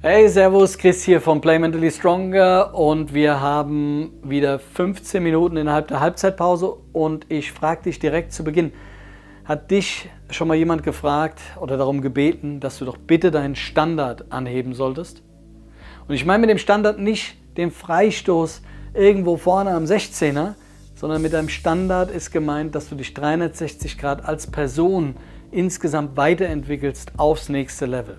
Hey, Servus, Chris hier von Play Mentally Stronger und wir haben wieder 15 Minuten innerhalb der Halbzeitpause und ich frage dich direkt zu Beginn, hat dich schon mal jemand gefragt oder darum gebeten, dass du doch bitte deinen Standard anheben solltest? Und ich meine mit dem Standard nicht den Freistoß irgendwo vorne am 16er, sondern mit deinem Standard ist gemeint, dass du dich 360 Grad als Person insgesamt weiterentwickelst aufs nächste Level.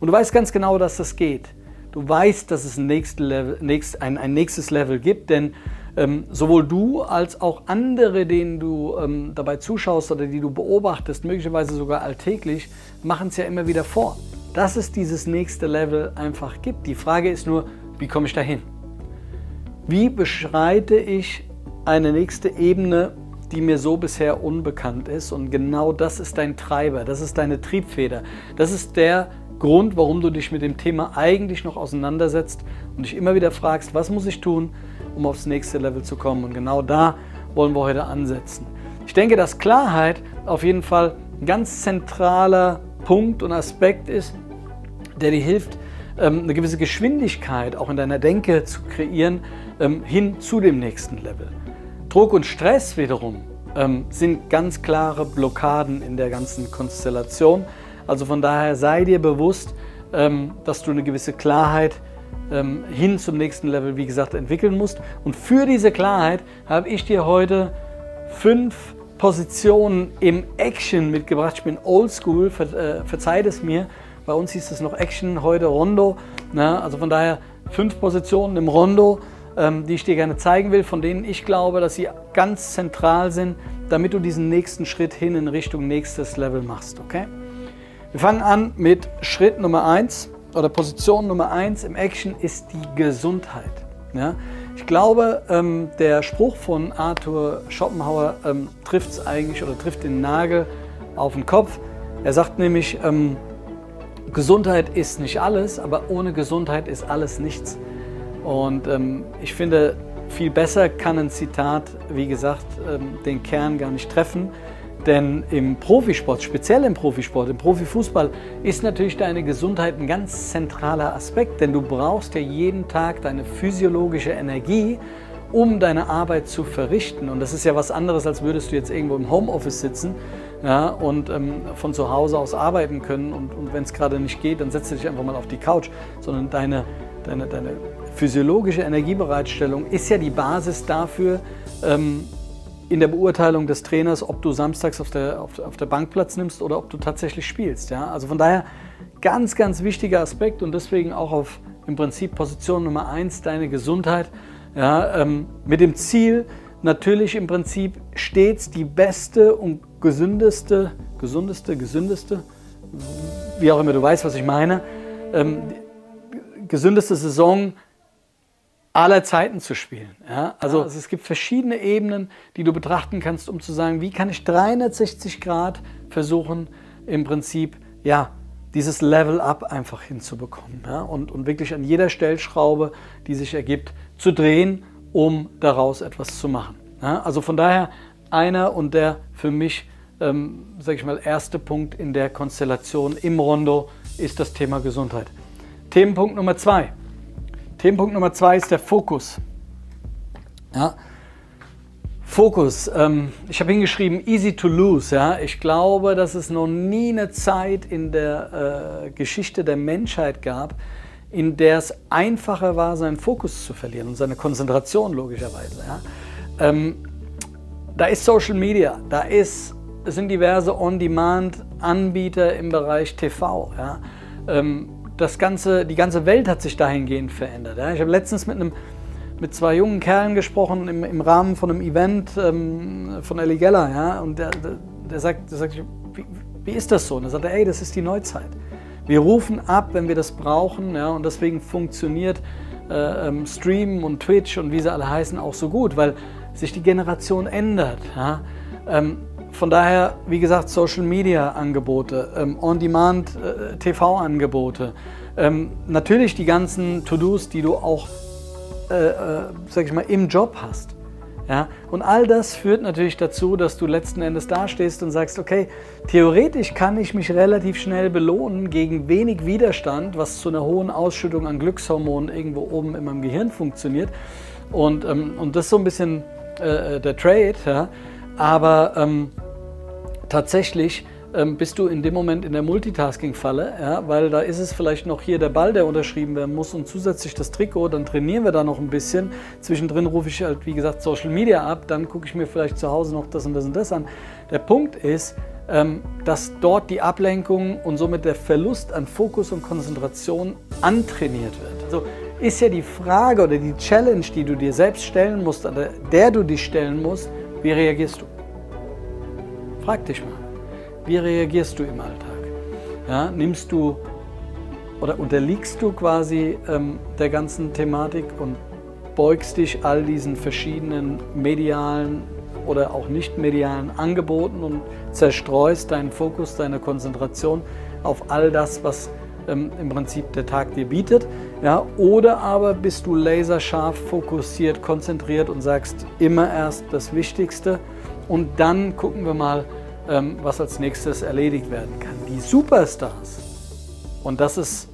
Und du weißt ganz genau, dass das geht. Du weißt, dass es ein, nächstes Level gibt, denn ähm, sowohl du als auch andere, denen du ähm, dabei zuschaust oder die du beobachtest, möglicherweise sogar alltäglich, machen es ja immer wieder vor, dass es dieses nächste Level einfach gibt. Die Frage ist nur, wie komme ich dahin? Wie beschreite ich eine nächste Ebene, die mir so bisher unbekannt ist? Und genau das ist dein Treiber, das ist deine Triebfeder, das ist der Grund, warum du dich mit dem Thema eigentlich noch auseinandersetzt und dich immer wieder fragst, was muss ich tun, um aufs nächste Level zu kommen. Und genau da wollen wir heute ansetzen. Ich denke, dass Klarheit auf jeden Fall ein ganz zentraler Punkt und Aspekt ist, der dir hilft, ähm, eine gewisse Geschwindigkeit auch in deiner Denke zu kreieren, ähm, hin zu dem nächsten Level. Druck und Stress wiederum ähm, sind ganz klare Blockaden in der ganzen Konstellation. Also von daher sei dir bewusst, ähm, dass du eine gewisse Klarheit ähm, hin zum nächsten Level, wie gesagt, entwickeln musst. Und für diese Klarheit habe ich dir heute fünf Positionen im Action mitgebracht. Ich bin oldschool, äh, verzeiht es mir. Bei uns hieß es noch Action, heute Rondo. Also von daher fünf Positionen im Rondo, ähm, die ich dir gerne zeigen will, von denen ich glaube, dass sie ganz zentral sind, damit du diesen nächsten Schritt hin in Richtung nächstes Level machst. Okay? Wir fangen an mit Schritt Nummer 1 oder Position Nummer 1 im Action ist die Gesundheit. Ja? Ich glaube, ähm, der Spruch von Arthur Schopenhauer ähm, trifft es eigentlich oder trifft den Nagel auf den Kopf. Er sagt nämlich, ähm, Gesundheit ist nicht alles, aber ohne Gesundheit ist alles nichts. Und ähm, ich finde, viel besser kann ein Zitat, wie gesagt, ähm, den Kern gar nicht treffen. Denn im Profisport, speziell im Profisport, im Profifußball, ist natürlich deine Gesundheit ein ganz zentraler Aspekt, denn du brauchst ja jeden Tag deine physiologische Energie, um deine Arbeit zu verrichten. Und das ist ja was anderes, als würdest du jetzt irgendwo im Homeoffice sitzen ja, und ähm, von zu Hause aus arbeiten können. Und, und wenn es gerade nicht geht, dann setzt du dich einfach mal auf die Couch, sondern deine, deine, deine physiologische Energiebereitstellung ist ja die Basis dafür, ähm, in der Beurteilung des Trainers, ob du samstags auf der, auf, auf der Bank Platz nimmst oder ob du tatsächlich spielst. Ja? Also von daher ganz, ganz wichtiger Aspekt und deswegen auch auf im Prinzip Position Nummer eins deine Gesundheit. Ja, ähm, mit dem Ziel, natürlich im Prinzip stets die beste und gesündeste, gesundeste, gesündeste, wie auch immer du weißt, was ich meine, ähm, gesündeste Saison aller Zeiten zu spielen. Ja? Also, also es gibt verschiedene Ebenen, die du betrachten kannst, um zu sagen, wie kann ich 360 Grad versuchen, im Prinzip, ja, dieses Level-up einfach hinzubekommen ja? und, und wirklich an jeder Stellschraube, die sich ergibt, zu drehen, um daraus etwas zu machen. Ja? Also von daher einer und der für mich, ähm, sage ich mal, erste Punkt in der Konstellation im Rondo ist das Thema Gesundheit. Themenpunkt Nummer zwei. Themenpunkt Nummer zwei ist der Fokus. Ja. Fokus. Ähm, ich habe hingeschrieben, easy to lose. Ja. Ich glaube, dass es noch nie eine Zeit in der äh, Geschichte der Menschheit gab, in der es einfacher war, seinen Fokus zu verlieren und seine Konzentration logischerweise. Ja. Ähm, da ist Social Media, da ist, sind diverse On-Demand-Anbieter im Bereich TV. Ja. Ähm, das ganze, die ganze Welt hat sich dahingehend verändert. Ja. Ich habe letztens mit, einem, mit zwei jungen Kerlen gesprochen im, im Rahmen von einem Event ähm, von Ellie Geller. Ja, und der, der, der sagt, der sagt wie, wie, ist das so? Und er sagt, ey, das ist die Neuzeit. Wir rufen ab, wenn wir das brauchen. Ja, und deswegen funktioniert äh, ähm, Stream und Twitch und wie sie alle heißen auch so gut, weil sich die Generation ändert. Ja. Ähm, von daher, wie gesagt, Social Media Angebote, ähm, On-Demand äh, TV Angebote, ähm, natürlich die ganzen To-Dos, die du auch, äh, äh, sag ich mal, im Job hast. Ja? Und all das führt natürlich dazu, dass du letzten Endes dastehst und sagst, okay, theoretisch kann ich mich relativ schnell belohnen gegen wenig Widerstand, was zu einer hohen Ausschüttung an Glückshormonen irgendwo oben in meinem Gehirn funktioniert. Und, ähm, und das ist so ein bisschen äh, der Trade. Ja? Aber ähm, tatsächlich ähm, bist du in dem Moment in der Multitasking-Falle, ja, weil da ist es vielleicht noch hier der Ball, der unterschrieben werden muss und zusätzlich das Trikot, dann trainieren wir da noch ein bisschen. Zwischendrin rufe ich halt, wie gesagt, Social Media ab, dann gucke ich mir vielleicht zu Hause noch das und das und das an. Der Punkt ist, ähm, dass dort die Ablenkung und somit der Verlust an Fokus und Konzentration antrainiert wird. Also ist ja die Frage oder die Challenge, die du dir selbst stellen musst, oder der du dich stellen musst, wie reagierst du? Frag dich mal. Wie reagierst du im Alltag? Ja, nimmst du oder unterliegst du quasi ähm, der ganzen Thematik und beugst dich all diesen verschiedenen medialen oder auch nicht medialen Angeboten und zerstreust deinen Fokus, deine Konzentration auf all das, was ähm, im Prinzip der Tag dir bietet. Ja? Oder aber bist du laserscharf fokussiert, konzentriert und sagst immer erst das Wichtigste und dann gucken wir mal, ähm, was als nächstes erledigt werden kann. Die Superstars, und das ist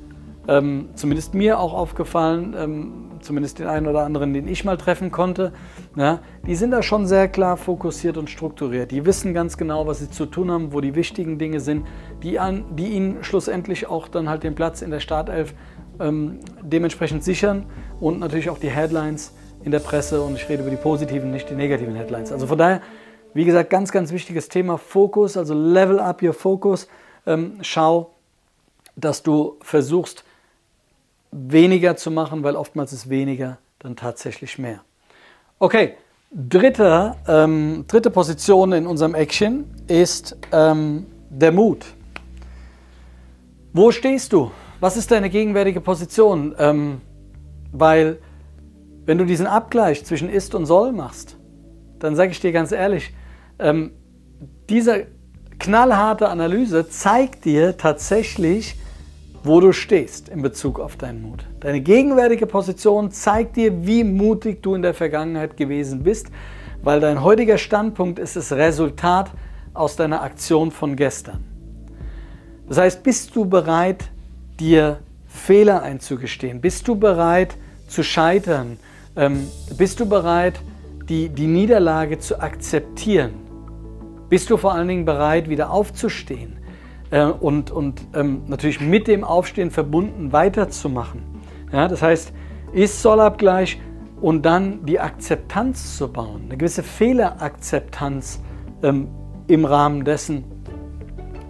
ähm, zumindest mir auch aufgefallen, ähm, zumindest den einen oder anderen, den ich mal treffen konnte, ja, die sind da schon sehr klar fokussiert und strukturiert. Die wissen ganz genau, was sie zu tun haben, wo die wichtigen Dinge sind, die, an, die ihnen schlussendlich auch dann halt den Platz in der Startelf ähm, dementsprechend sichern und natürlich auch die Headlines in der Presse und ich rede über die positiven, nicht die negativen Headlines. Also von daher wie gesagt, ganz, ganz wichtiges Thema Fokus, also level up your Focus. Ähm, schau, dass du versuchst, weniger zu machen, weil oftmals ist weniger dann tatsächlich mehr. Okay, dritte, ähm, dritte Position in unserem Action ist ähm, der Mut. Wo stehst du? Was ist deine gegenwärtige Position? Ähm, weil wenn du diesen Abgleich zwischen ist und soll machst, dann sage ich dir ganz ehrlich, ähm, diese knallharte Analyse zeigt dir tatsächlich, wo du stehst in Bezug auf deinen Mut. Deine gegenwärtige Position zeigt dir, wie mutig du in der Vergangenheit gewesen bist, weil dein heutiger Standpunkt ist das Resultat aus deiner Aktion von gestern. Das heißt, bist du bereit, dir Fehler einzugestehen? Bist du bereit zu scheitern? Ähm, bist du bereit, die, die Niederlage zu akzeptieren? Bist du vor allen Dingen bereit, wieder aufzustehen äh, und, und ähm, natürlich mit dem Aufstehen verbunden weiterzumachen? Ja, das heißt, ist Sollabgleich und dann die Akzeptanz zu bauen, eine gewisse Fehlerakzeptanz ähm, im Rahmen dessen,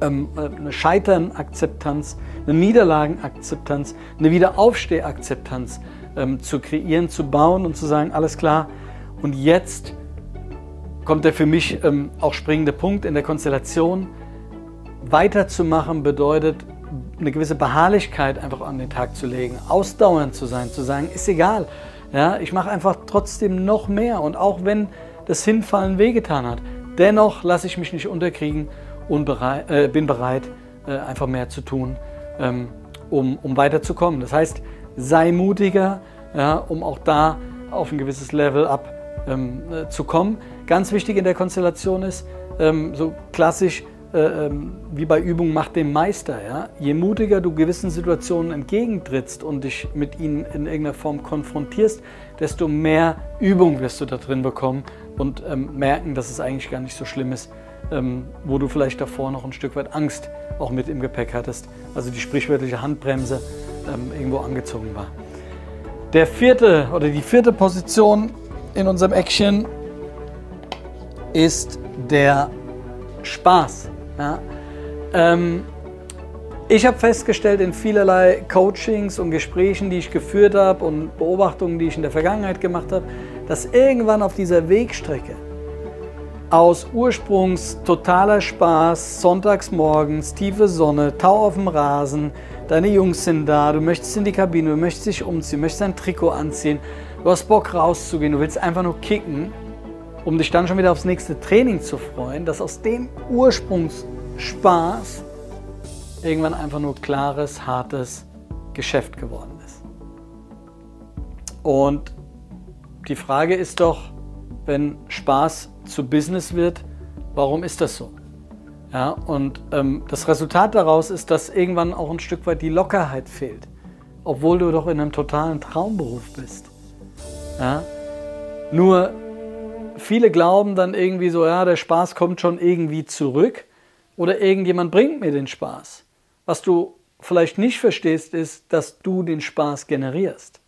ähm, äh, eine Scheiternakzeptanz, eine Niederlagenakzeptanz, eine Wiederaufstehakzeptanz ähm, zu kreieren, zu bauen und zu sagen, alles klar, und jetzt kommt der für mich ähm, auch springende Punkt in der Konstellation. Weiterzumachen bedeutet, eine gewisse Beharrlichkeit einfach an den Tag zu legen, ausdauernd zu sein, zu sagen, ist egal. Ja, ich mache einfach trotzdem noch mehr und auch wenn das Hinfallen wehgetan hat, dennoch lasse ich mich nicht unterkriegen und bereit, äh, bin bereit, äh, einfach mehr zu tun, ähm, um, um weiterzukommen. Das heißt, sei mutiger, ja, um auch da auf ein gewisses Level up ähm, äh, zu kommen. Ganz wichtig in der Konstellation ist, ähm, so klassisch äh, ähm, wie bei Übungen macht den Meister. Ja? Je mutiger du gewissen Situationen entgegentrittst und dich mit ihnen in irgendeiner Form konfrontierst, desto mehr Übung wirst du da drin bekommen und ähm, merken, dass es eigentlich gar nicht so schlimm ist, ähm, wo du vielleicht davor noch ein Stück weit Angst auch mit im Gepäck hattest. Also die sprichwörtliche Handbremse ähm, irgendwo angezogen war. Der vierte oder die vierte Position in unserem Action ist der Spaß. Ja? Ähm, ich habe festgestellt in vielerlei Coachings und Gesprächen, die ich geführt habe und Beobachtungen, die ich in der Vergangenheit gemacht habe, dass irgendwann auf dieser Wegstrecke aus Ursprungs totaler Spaß, sonntags morgens, tiefe Sonne, Tau auf dem Rasen, deine Jungs sind da, du möchtest in die Kabine, du möchtest dich umziehen, möchtest ein Trikot anziehen, du hast Bock rauszugehen, du willst einfach nur kicken um dich dann schon wieder aufs nächste Training zu freuen, dass aus dem Ursprungsspaß irgendwann einfach nur klares, hartes Geschäft geworden ist. Und die Frage ist doch, wenn Spaß zu Business wird. Warum ist das so? Ja, und ähm, das Resultat daraus ist, dass irgendwann auch ein Stück weit die Lockerheit fehlt, obwohl du doch in einem totalen Traumberuf bist. Ja? Nur viele glauben dann irgendwie so, ja, der Spaß kommt schon irgendwie zurück oder irgendjemand bringt mir den Spaß. Was du vielleicht nicht verstehst, ist, dass du den Spaß generierst.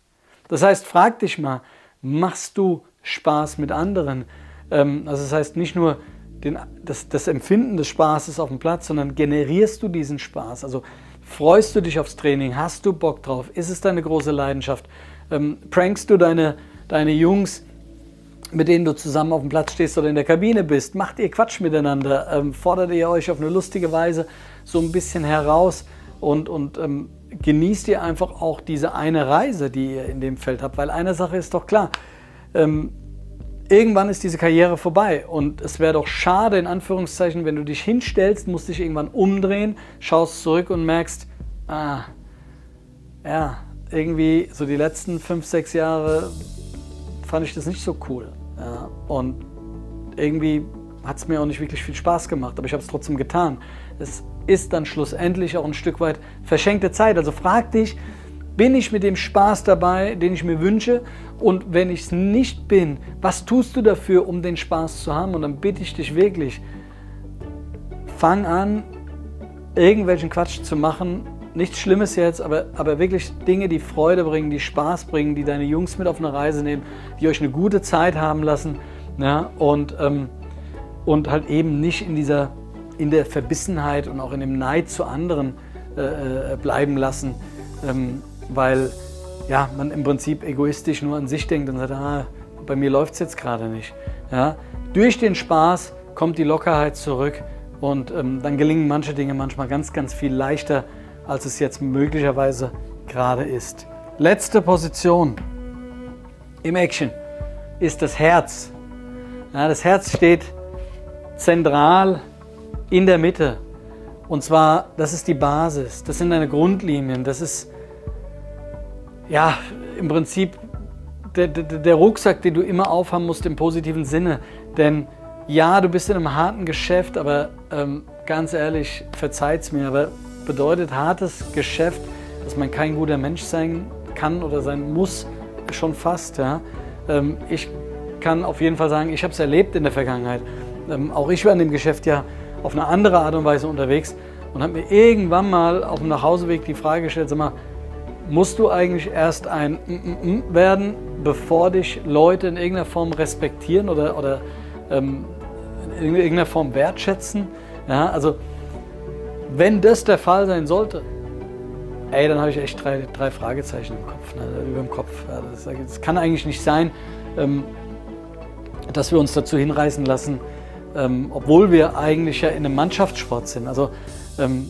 Das heißt, frag dich mal, machst du Spaß mit anderen? Ähm, also das heißt nicht nur den, das, das Empfinden des Spaßes auf dem Platz, sondern generierst du diesen Spaß? Also freust du dich aufs Training? Hast du Bock drauf? Ist es deine große Leidenschaft? Ähm, prankst du deine, deine Jungs, mit denen du zusammen auf dem Platz stehst oder in der Kabine bist? Macht ihr Quatsch miteinander? Ähm, fordert ihr euch auf eine lustige Weise so ein bisschen heraus und, und ähm, genießt ihr einfach auch diese eine Reise, die ihr in dem Feld habt? Weil eine Sache ist doch klar. Ähm, irgendwann ist diese Karriere vorbei und es wäre doch schade, in Anführungszeichen, wenn du dich hinstellst, musst dich irgendwann umdrehen, schaust zurück und merkst, ah, ja, irgendwie so die letzten fünf, sechs Jahre fand ich das nicht so cool. Ja, und irgendwie hat es mir auch nicht wirklich viel Spaß gemacht, aber ich habe es trotzdem getan. Es ist dann schlussendlich auch ein Stück weit verschenkte Zeit. Also frag dich, bin ich mit dem Spaß dabei, den ich mir wünsche? Und wenn ich es nicht bin, was tust du dafür, um den Spaß zu haben? Und dann bitte ich dich wirklich, fang an, irgendwelchen Quatsch zu machen. Nichts Schlimmes jetzt, aber, aber wirklich Dinge, die Freude bringen, die Spaß bringen, die deine Jungs mit auf eine Reise nehmen, die euch eine gute Zeit haben lassen. Ja, und, ähm, und halt eben nicht in dieser in der Verbissenheit und auch in dem Neid zu anderen äh, äh bleiben lassen. Ähm, weil ja, man im Prinzip egoistisch nur an sich denkt und sagt, ah, bei mir läuft es jetzt gerade nicht. Ja? Durch den Spaß kommt die Lockerheit zurück und ähm, dann gelingen manche Dinge manchmal ganz, ganz viel leichter, als es jetzt möglicherweise gerade ist. Letzte Position im Action ist das Herz. Ja, das Herz steht zentral in der Mitte. Und zwar, das ist die Basis, das sind deine Grundlinien, das ist ja, im Prinzip der, der, der, Rucksack, den du immer aufhaben musst im positiven Sinne. Denn ja, du bist in einem harten Geschäft, aber ähm, ganz ehrlich, verzeiht's mir, aber bedeutet hartes Geschäft, dass man kein guter Mensch sein kann oder sein muss, schon fast. Ja? Ähm, ich kann auf jeden Fall sagen, ich habe es erlebt in der Vergangenheit. Ähm, auch ich war in dem Geschäft ja auf eine andere Art und Weise unterwegs und habe mir irgendwann mal auf dem Nachhauseweg die Frage gestellt, sag mal, musst du eigentlich erst ein mm, mm, mm werden, bevor dich Leute in irgendeiner Form respektieren oder, oder ähm, in irgendeiner Form wertschätzen. Ja, also wenn das der Fall sein sollte, ey, dann habe ich echt drei, drei Fragezeichen im Kopf, ne, über dem Kopf. Ja, das, das, kann eigentlich nicht sein, ähm, dass wir uns dazu hinreißen lassen, ähm, obwohl wir eigentlich ja in einem Mannschaftssport sind. Also ähm,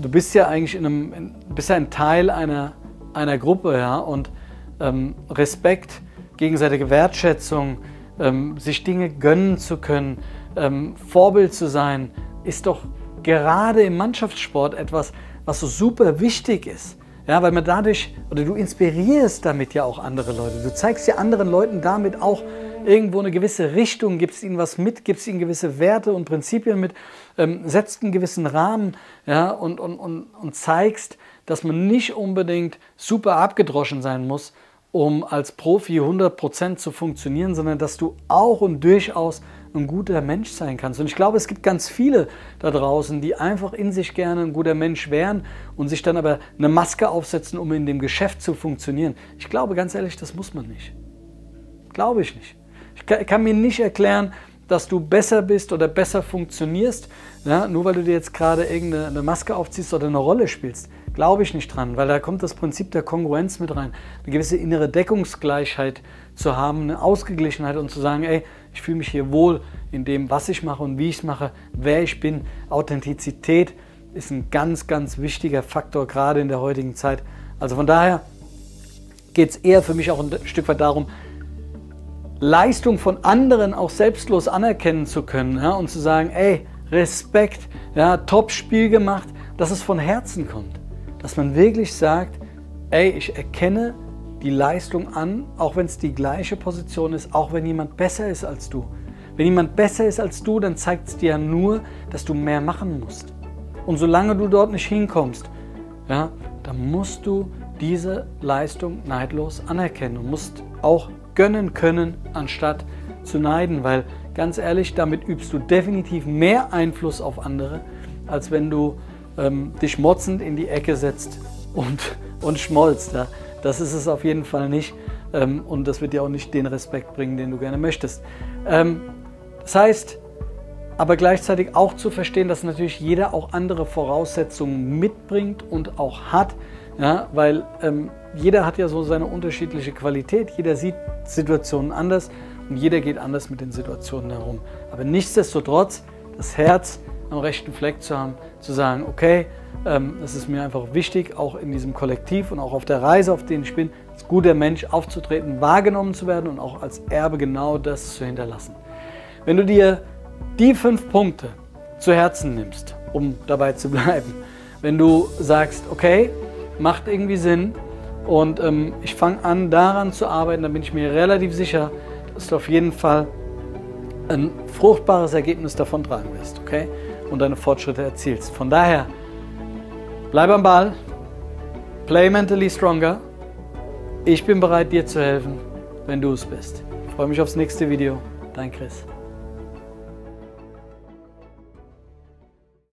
du bist ja eigentlich in einem, in, bist ja ein Teil einer, einer Gruppe, ja, und ähm, Respekt, gegenseitige Wertschätzung, ähm, sich Dinge gönnen zu können, ähm, Vorbild zu sein, ist doch gerade im Mannschaftssport etwas, was so super wichtig ist. Ja, weil man dadurch, oder du inspirierst damit ja auch andere Leute. Du zeigst ja anderen Leuten damit auch irgendwo eine gewisse Richtung, gibst ihnen was mit, gibst ihnen gewisse Werte und Prinzipien mit, ähm, setzt einen gewissen Rahmen ja, und, und, und, und zeigst, dass man nicht unbedingt super abgedroschen sein muss, um als Profi 100% zu funktionieren, sondern dass du auch und durchaus ein guter Mensch sein kannst. Und ich glaube, es gibt ganz viele da draußen, die einfach in sich gerne ein guter Mensch wären und sich dann aber eine Maske aufsetzen, um in dem Geschäft zu funktionieren. Ich glaube ganz ehrlich, das muss man nicht. Glaube ich nicht. Ich kann, mir nicht erklären, dass du besser bist oder besser funktionierst, ja, nur weil du dir jetzt gerade irgendeine Maske aufziehst oder eine Rolle spielst. Glaube ich nicht dran, weil da kommt das Prinzip der Kongruenz mit rein. Eine gewisse innere Deckungsgleichheit zu haben, eine Ausgeglichenheit und zu sagen, ey, ich fühle mich hier wohl in dem, was ich mache und wie ich es mache, wer ich bin. Authentizität ist ein ganz, ganz wichtiger Faktor, gerade in der heutigen Zeit. Also von daher geht es eher für mich auch ein Stück weit darum, Leistung von anderen auch selbstlos anerkennen zu können ja, und zu sagen, ey, Respekt, ja, Top-Spiel gemacht, dass es von Herzen kommt dass man wirklich sagt, ey, ich erkenne die Leistung an, auch wenn es die gleiche Position ist, auch wenn jemand besser ist als du. Wenn jemand besser ist als du, dann zeigt es dir ja nur, dass du mehr machen musst. Und solange du dort nicht hinkommst, ja, dann musst du diese Leistung neidlos anerkennen und musst auch gönnen können, anstatt zu neiden, weil ganz ehrlich, damit übst du definitiv mehr Einfluss auf andere, als wenn du ähm, dich motzend in die Ecke setzt und, und schmolzt. Ja. Das ist es auf jeden Fall nicht ähm, und das wird dir auch nicht den Respekt bringen, den du gerne möchtest. Ähm, das heißt, aber gleichzeitig auch zu verstehen, dass natürlich jeder auch andere Voraussetzungen mitbringt und auch hat, ja, weil ähm, jeder hat ja so seine unterschiedliche Qualität, jeder sieht Situationen anders und jeder geht anders mit den Situationen herum. Aber nichtsdestotrotz das Herz am rechten Fleck zu haben, zu sagen, okay, ähm, es ist mir einfach wichtig, auch in diesem Kollektiv und auch auf der Reise, auf der ich bin, als guter Mensch aufzutreten, wahrgenommen zu werden und auch als Erbe genau das zu hinterlassen. Wenn du dir die fünf Punkte zu Herzen nimmst, um dabei zu bleiben, wenn du sagst, okay, macht irgendwie Sinn und ähm, ich fange an daran zu arbeiten, dann bin ich mir relativ sicher, dass du auf jeden Fall ein fruchtbares Ergebnis davon tragen wirst, okay? Und deine Fortschritte erzielst. Von daher, bleib am Ball, play mentally stronger. Ich bin bereit, dir zu helfen, wenn du es bist. Ich freue mich aufs nächste Video. Dein Chris.